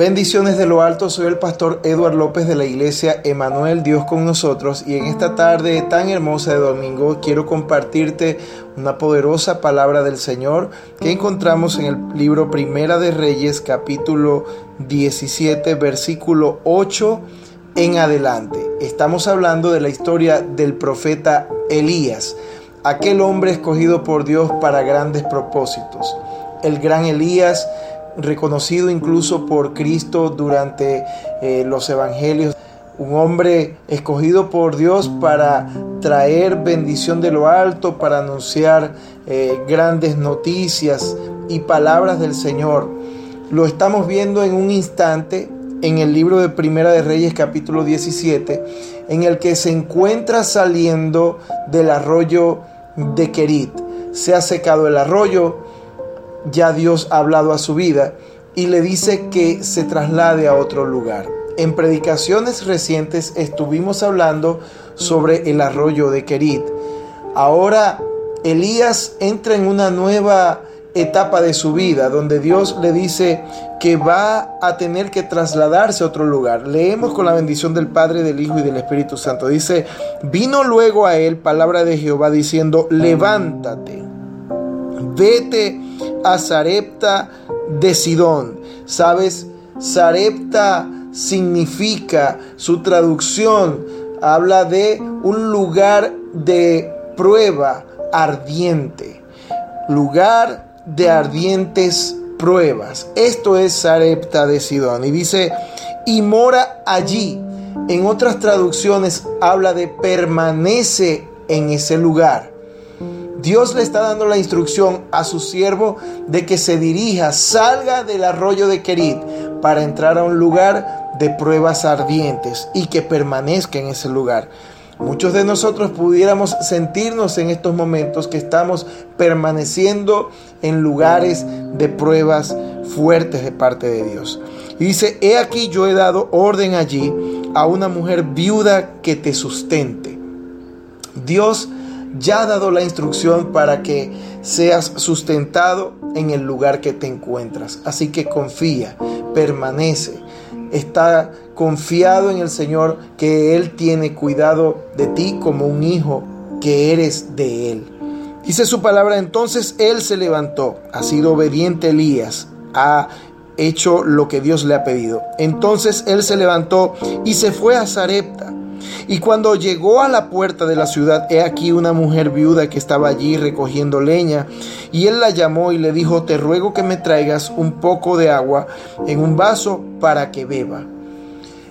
Bendiciones de lo alto, soy el pastor Eduard López de la iglesia Emanuel Dios con nosotros y en esta tarde tan hermosa de domingo quiero compartirte una poderosa palabra del Señor que encontramos en el libro Primera de Reyes capítulo 17 versículo 8 en adelante. Estamos hablando de la historia del profeta Elías, aquel hombre escogido por Dios para grandes propósitos. El gran Elías reconocido incluso por Cristo durante eh, los evangelios. Un hombre escogido por Dios para traer bendición de lo alto, para anunciar eh, grandes noticias y palabras del Señor. Lo estamos viendo en un instante en el libro de Primera de Reyes capítulo 17, en el que se encuentra saliendo del arroyo de Kerit. Se ha secado el arroyo, ya Dios ha hablado a su vida y le dice que se traslade a otro lugar. En predicaciones recientes estuvimos hablando sobre el arroyo de Kerit. Ahora Elías entra en una nueva etapa de su vida donde Dios le dice que va a tener que trasladarse a otro lugar. Leemos con la bendición del Padre, del Hijo y del Espíritu Santo. Dice, vino luego a él palabra de Jehová diciendo, levántate, vete a Zarepta de Sidón. ¿Sabes? Zarepta significa, su traducción habla de un lugar de prueba ardiente. Lugar de ardientes pruebas. Esto es Zarepta de Sidón. Y dice, y mora allí. En otras traducciones habla de permanece en ese lugar. Dios le está dando la instrucción a su siervo de que se dirija, salga del arroyo de Kerit para entrar a un lugar de pruebas ardientes y que permanezca en ese lugar. Muchos de nosotros pudiéramos sentirnos en estos momentos que estamos permaneciendo en lugares de pruebas fuertes de parte de Dios. Y dice, he aquí yo he dado orden allí a una mujer viuda que te sustente. Dios ya ha dado la instrucción para que seas sustentado en el lugar que te encuentras. Así que confía, permanece, está confiado en el Señor que Él tiene cuidado de ti como un hijo que eres de Él. Dice su palabra, entonces Él se levantó, ha sido obediente Elías, ha hecho lo que Dios le ha pedido. Entonces Él se levantó y se fue a Zarepta y cuando llegó a la puerta de la ciudad, he aquí una mujer viuda que estaba allí recogiendo leña. Y él la llamó y le dijo, te ruego que me traigas un poco de agua en un vaso para que beba.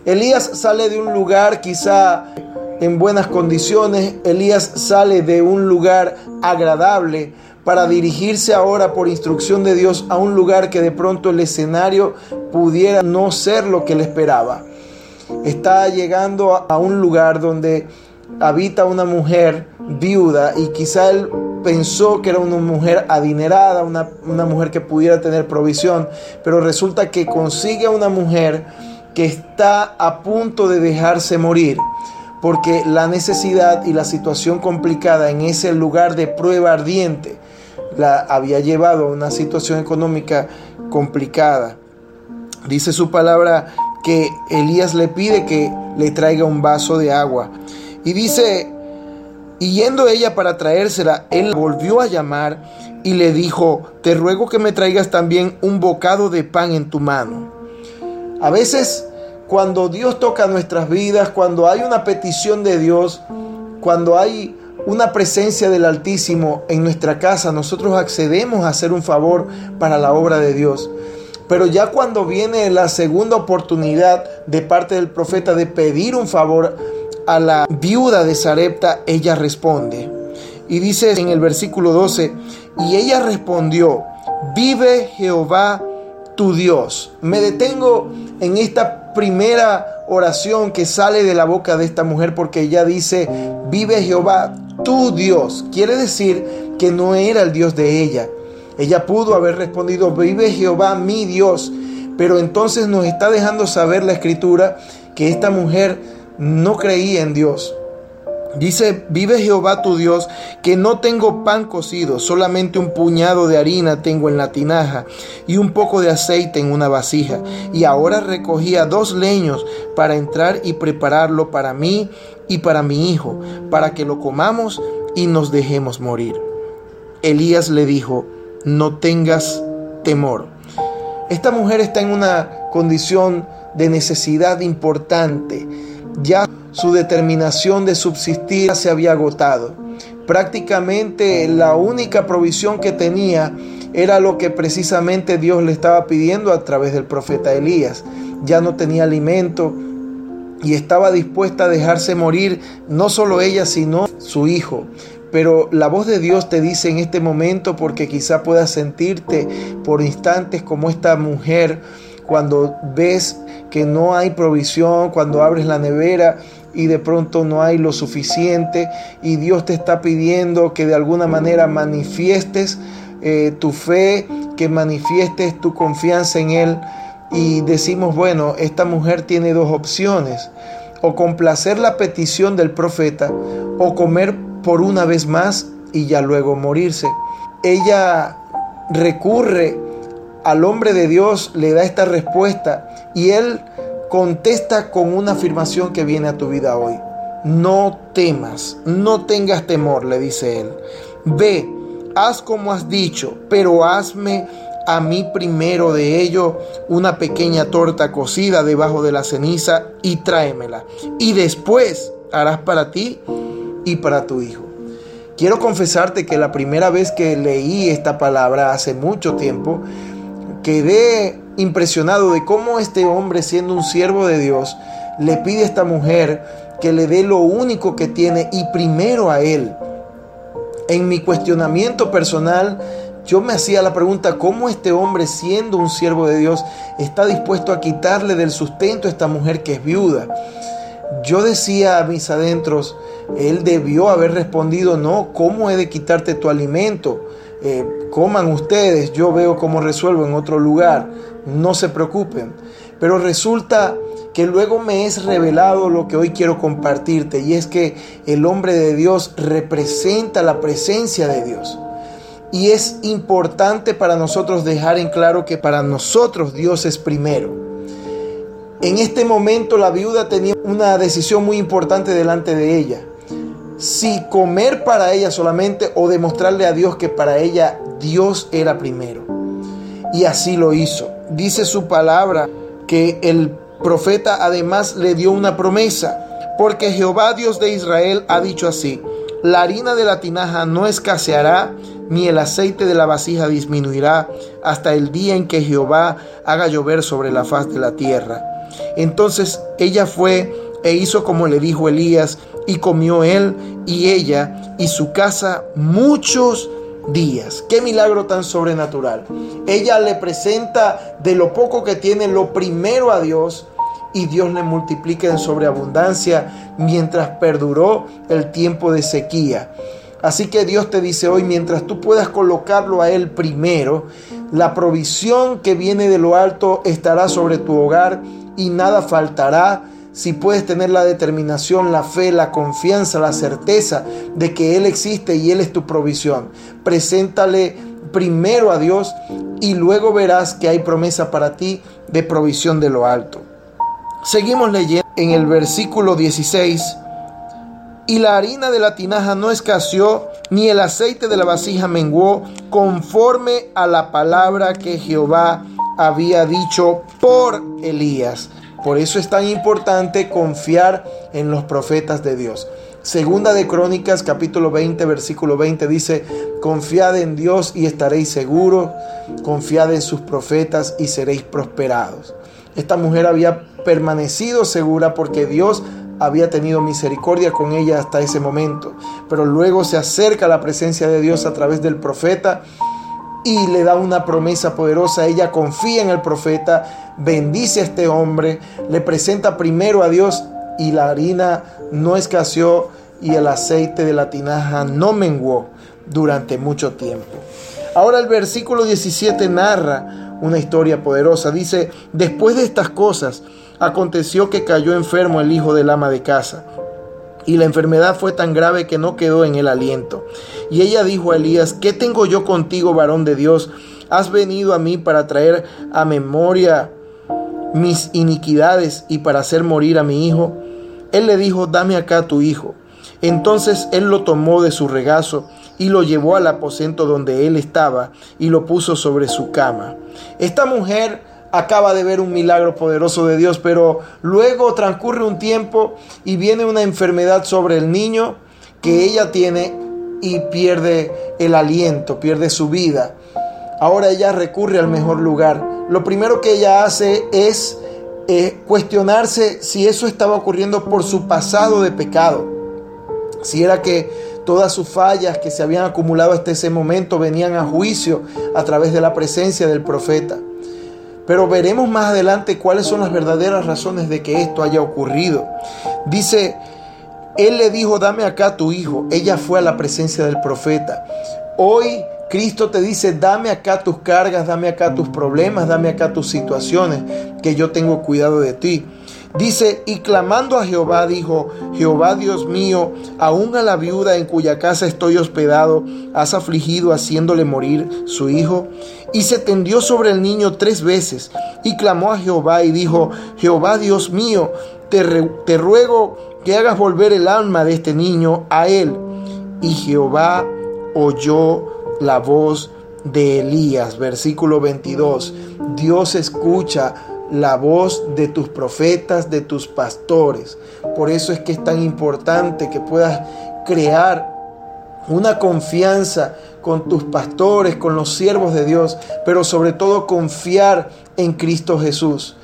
Elías sale de un lugar quizá en buenas condiciones. Elías sale de un lugar agradable para dirigirse ahora por instrucción de Dios a un lugar que de pronto el escenario pudiera no ser lo que él esperaba está llegando a un lugar donde habita una mujer viuda y quizá él pensó que era una mujer adinerada, una, una, mujer que pudiera tener provisión, pero resulta que consigue a una mujer que está a punto de dejarse morir, porque la necesidad y la situación complicada en ese lugar de prueba ardiente la había llevado a una situación económica complicada. Dice su palabra que Elías le pide que le traiga un vaso de agua. Y dice, y yendo ella para traérsela, él volvió a llamar y le dijo, te ruego que me traigas también un bocado de pan en tu mano. A veces, cuando Dios toca nuestras vidas, cuando hay una petición de Dios, cuando hay una presencia del Altísimo en nuestra casa, nosotros accedemos a hacer un favor para la obra de Dios. Pero ya cuando viene la segunda oportunidad de parte del profeta de pedir un favor a la viuda de Sarepta, ella responde. Y dice en el versículo 12, y ella respondió, vive Jehová tu Dios. Me detengo en esta primera oración que sale de la boca de esta mujer porque ella dice, vive Jehová tu Dios. Quiere decir que no era el Dios de ella, ella pudo haber respondido, vive Jehová mi Dios. Pero entonces nos está dejando saber la escritura que esta mujer no creía en Dios. Dice, vive Jehová tu Dios, que no tengo pan cocido, solamente un puñado de harina tengo en la tinaja y un poco de aceite en una vasija. Y ahora recogía dos leños para entrar y prepararlo para mí y para mi hijo, para que lo comamos y nos dejemos morir. Elías le dijo, no tengas temor. Esta mujer está en una condición de necesidad importante. Ya su determinación de subsistir se había agotado. Prácticamente la única provisión que tenía era lo que precisamente Dios le estaba pidiendo a través del profeta Elías. Ya no tenía alimento y estaba dispuesta a dejarse morir no solo ella, sino su hijo. Pero la voz de Dios te dice en este momento, porque quizá puedas sentirte por instantes como esta mujer, cuando ves que no hay provisión, cuando abres la nevera y de pronto no hay lo suficiente y Dios te está pidiendo que de alguna manera manifiestes eh, tu fe, que manifiestes tu confianza en Él. Y decimos, bueno, esta mujer tiene dos opciones, o complacer la petición del profeta o comer por una vez más y ya luego morirse. Ella recurre al hombre de Dios, le da esta respuesta y él contesta con una afirmación que viene a tu vida hoy. No temas, no tengas temor, le dice él. Ve, haz como has dicho, pero hazme a mí primero de ello una pequeña torta cocida debajo de la ceniza y tráemela. Y después harás para ti y para tu hijo. Quiero confesarte que la primera vez que leí esta palabra hace mucho tiempo, quedé impresionado de cómo este hombre, siendo un siervo de Dios, le pide a esta mujer que le dé lo único que tiene y primero a él. En mi cuestionamiento personal, yo me hacía la pregunta, ¿cómo este hombre, siendo un siervo de Dios, está dispuesto a quitarle del sustento a esta mujer que es viuda? Yo decía a mis adentros, él debió haber respondido, no, ¿cómo he de quitarte tu alimento? Eh, coman ustedes, yo veo cómo resuelvo en otro lugar, no se preocupen. Pero resulta que luego me es revelado lo que hoy quiero compartirte y es que el hombre de Dios representa la presencia de Dios. Y es importante para nosotros dejar en claro que para nosotros Dios es primero. En este momento la viuda tenía una decisión muy importante delante de ella si comer para ella solamente o demostrarle a Dios que para ella Dios era primero. Y así lo hizo. Dice su palabra que el profeta además le dio una promesa, porque Jehová Dios de Israel ha dicho así, la harina de la tinaja no escaseará, ni el aceite de la vasija disminuirá, hasta el día en que Jehová haga llover sobre la faz de la tierra. Entonces ella fue e hizo como le dijo Elías, y comió él y ella y su casa muchos días. Qué milagro tan sobrenatural. Ella le presenta de lo poco que tiene lo primero a Dios y Dios le multiplica en sobreabundancia mientras perduró el tiempo de sequía. Así que Dios te dice hoy, mientras tú puedas colocarlo a Él primero, la provisión que viene de lo alto estará sobre tu hogar y nada faltará si puedes tener la determinación, la fe, la confianza, la certeza de que Él existe y Él es tu provisión. Preséntale primero a Dios y luego verás que hay promesa para ti de provisión de lo alto. Seguimos leyendo en el versículo 16. Y la harina de la tinaja no escaseó, ni el aceite de la vasija menguó, conforme a la palabra que Jehová había dicho por Elías. Por eso es tan importante confiar en los profetas de Dios. Segunda de Crónicas capítulo 20 versículo 20 dice, confiad en Dios y estaréis seguros, confiad en sus profetas y seréis prosperados. Esta mujer había permanecido segura porque Dios había tenido misericordia con ella hasta ese momento, pero luego se acerca a la presencia de Dios a través del profeta y le da una promesa poderosa. Ella confía en el profeta, bendice a este hombre, le presenta primero a Dios y la harina no escaseó y el aceite de la tinaja no menguó durante mucho tiempo. Ahora el versículo 17 narra una historia poderosa. Dice, después de estas cosas, aconteció que cayó enfermo el hijo del ama de casa. Y la enfermedad fue tan grave que no quedó en el aliento. Y ella dijo a Elías, ¿qué tengo yo contigo, varón de Dios? Has venido a mí para traer a memoria mis iniquidades y para hacer morir a mi hijo. Él le dijo, dame acá tu hijo. Entonces él lo tomó de su regazo y lo llevó al aposento donde él estaba y lo puso sobre su cama. Esta mujer acaba de ver un milagro poderoso de Dios, pero luego transcurre un tiempo y viene una enfermedad sobre el niño que ella tiene y pierde el aliento, pierde su vida. Ahora ella recurre al mejor lugar. Lo primero que ella hace es eh, cuestionarse si eso estaba ocurriendo por su pasado de pecado. Si era que todas sus fallas que se habían acumulado hasta ese momento venían a juicio a través de la presencia del profeta. Pero veremos más adelante cuáles son las verdaderas razones de que esto haya ocurrido. Dice, él le dijo, dame acá tu hijo. Ella fue a la presencia del profeta. Hoy Cristo te dice, dame acá tus cargas, dame acá tus problemas, dame acá tus situaciones, que yo tengo cuidado de ti. Dice, y clamando a Jehová, dijo, Jehová Dios mío, aún a la viuda en cuya casa estoy hospedado, has afligido haciéndole morir su hijo. Y se tendió sobre el niño tres veces, y clamó a Jehová y dijo, Jehová Dios mío, te, te ruego que hagas volver el alma de este niño a él. Y Jehová oyó la voz de Elías, versículo 22. Dios escucha la voz de tus profetas, de tus pastores. Por eso es que es tan importante que puedas crear una confianza con tus pastores, con los siervos de Dios, pero sobre todo confiar en Cristo Jesús.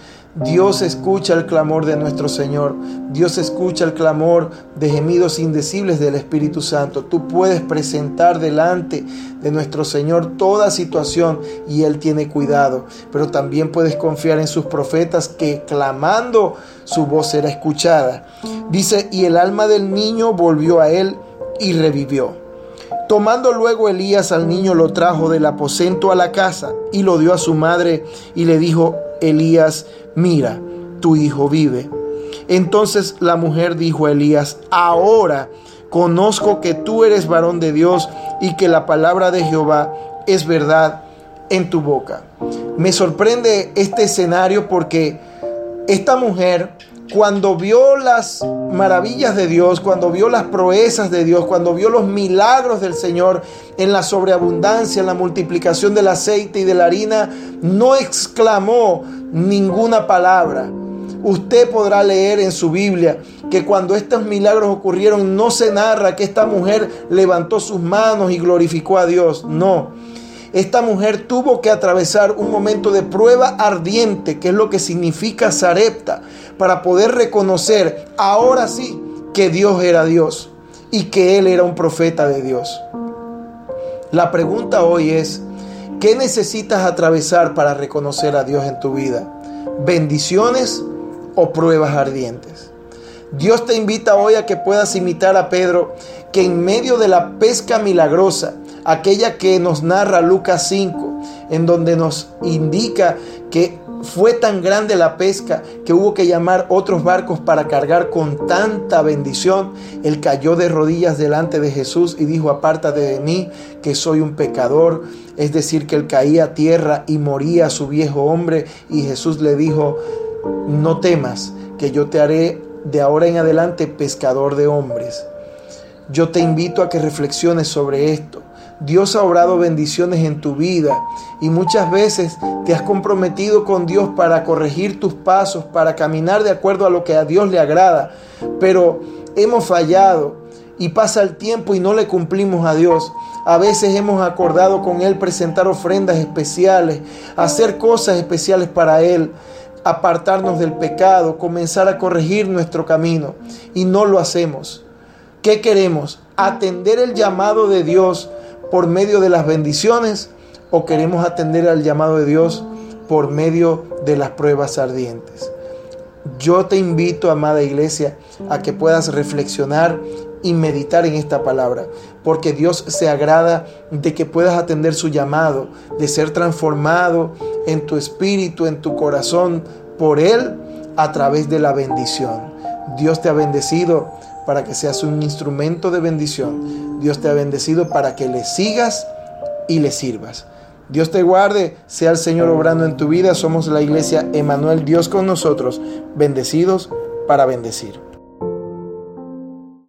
Dios escucha el clamor de nuestro Señor. Dios escucha el clamor de gemidos indecibles del Espíritu Santo. Tú puedes presentar delante de nuestro Señor toda situación y Él tiene cuidado. Pero también puedes confiar en sus profetas que clamando su voz será escuchada. Dice, y el alma del niño volvió a Él y revivió. Tomando luego Elías al niño lo trajo del aposento a la casa y lo dio a su madre y le dijo, Elías, mira, tu hijo vive. Entonces la mujer dijo a Elías, ahora conozco que tú eres varón de Dios y que la palabra de Jehová es verdad en tu boca. Me sorprende este escenario porque esta mujer, cuando vio las maravillas de Dios, cuando vio las proezas de Dios, cuando vio los milagros del Señor en la sobreabundancia, en la multiplicación del aceite y de la harina, no exclamó, ninguna palabra. Usted podrá leer en su Biblia que cuando estos milagros ocurrieron no se narra que esta mujer levantó sus manos y glorificó a Dios. No. Esta mujer tuvo que atravesar un momento de prueba ardiente, que es lo que significa Sarepta, para poder reconocer ahora sí que Dios era Dios y que Él era un profeta de Dios. La pregunta hoy es, ¿Qué necesitas atravesar para reconocer a Dios en tu vida? ¿Bendiciones o pruebas ardientes? Dios te invita hoy a que puedas imitar a Pedro, que en medio de la pesca milagrosa, aquella que nos narra Lucas 5, en donde nos indica que fue tan grande la pesca que hubo que llamar otros barcos para cargar con tanta bendición. Él cayó de rodillas delante de Jesús y dijo, apártate de mí, que soy un pecador. Es decir, que él caía a tierra y moría su viejo hombre. Y Jesús le dijo, no temas, que yo te haré de ahora en adelante pescador de hombres. Yo te invito a que reflexiones sobre esto. Dios ha obrado bendiciones en tu vida y muchas veces te has comprometido con Dios para corregir tus pasos, para caminar de acuerdo a lo que a Dios le agrada, pero hemos fallado y pasa el tiempo y no le cumplimos a Dios. A veces hemos acordado con Él presentar ofrendas especiales, hacer cosas especiales para Él, apartarnos del pecado, comenzar a corregir nuestro camino y no lo hacemos. ¿Qué queremos? Atender el llamado de Dios por medio de las bendiciones o queremos atender al llamado de Dios por medio de las pruebas ardientes. Yo te invito, amada iglesia, a que puedas reflexionar y meditar en esta palabra, porque Dios se agrada de que puedas atender su llamado, de ser transformado en tu espíritu, en tu corazón, por Él a través de la bendición. Dios te ha bendecido para que seas un instrumento de bendición. Dios te ha bendecido para que le sigas y le sirvas. Dios te guarde, sea el Señor obrando en tu vida. Somos la iglesia Emanuel, Dios con nosotros, bendecidos para bendecir.